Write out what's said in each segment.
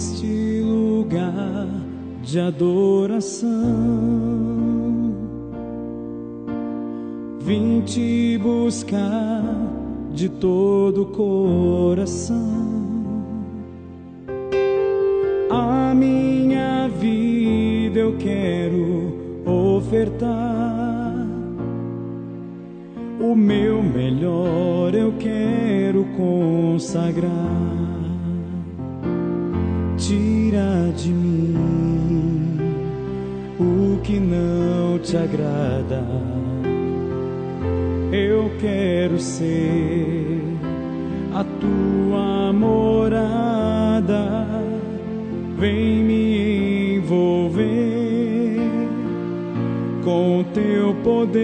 neste lugar de adoração. Vim te buscar de todo coração. Quero ofertar. O meu melhor eu quero consagrar tira de mim o que não te agrada. Eu quero ser a tua morada. Vem poder,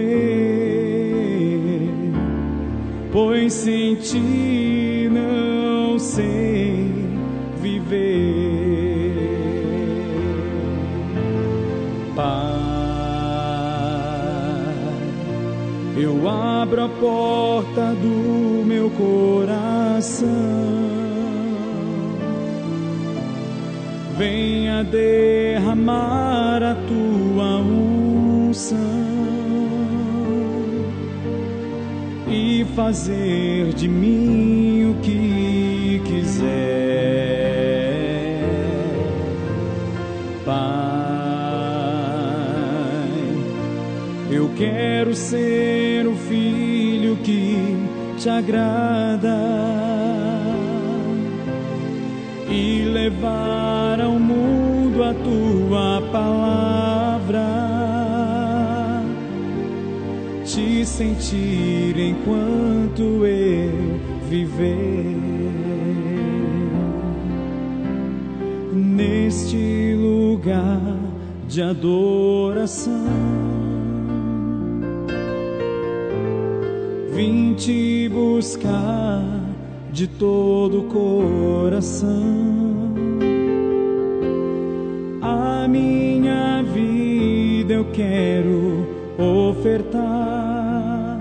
pois sem ti não sei viver. eu abro a porta do meu coração. Venha derramar a tua unção fazer de mim o que quiser. Eu quero ser o filho que te agrada e levar ao mundo a tua palavra, sentir enquanto eu viver neste lugar de adoração. vim te buscar de todo o coração. A minha vida eu quero ofertar.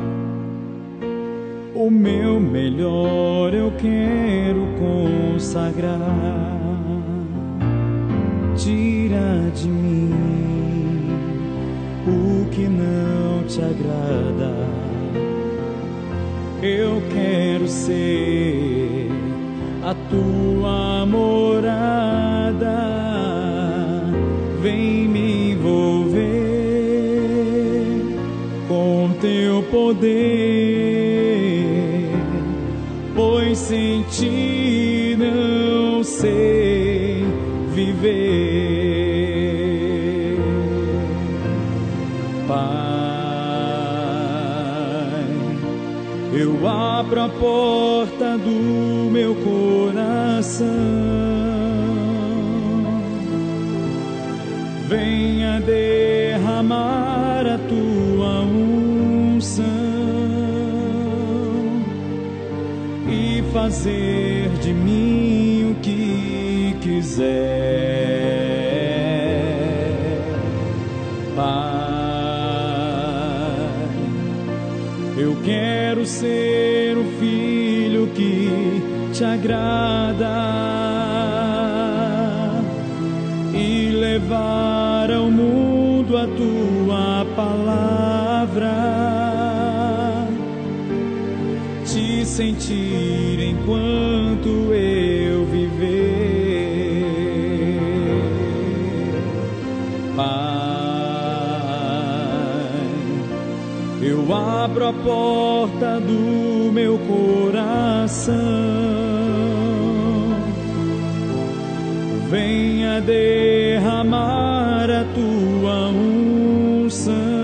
O meu melhor eu quero consagrar. Tira de mim o que não te agrada eu quero ser a tua morada. Poder, pois sem ti não sei viver. Pai, eu abro a porta do meu coração. Venha derramar a tua fazer de mim o que quiser. Eu quero ser o filho que te agrada sentir enquanto eu viver. eu abro a porta do meu coração. Venha derramar a tua unção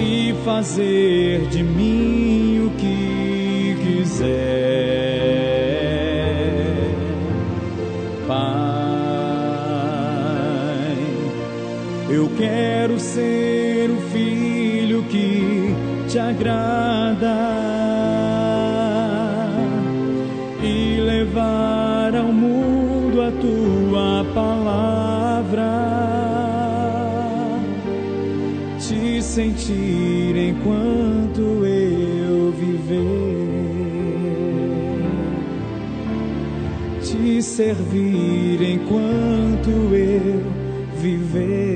e fazer de mim o que quiser. Pai, eu quero ser o filho que te agrada e levar ao mundo a tua palavra. Sentir enquanto eu viver, te servir enquanto eu viver.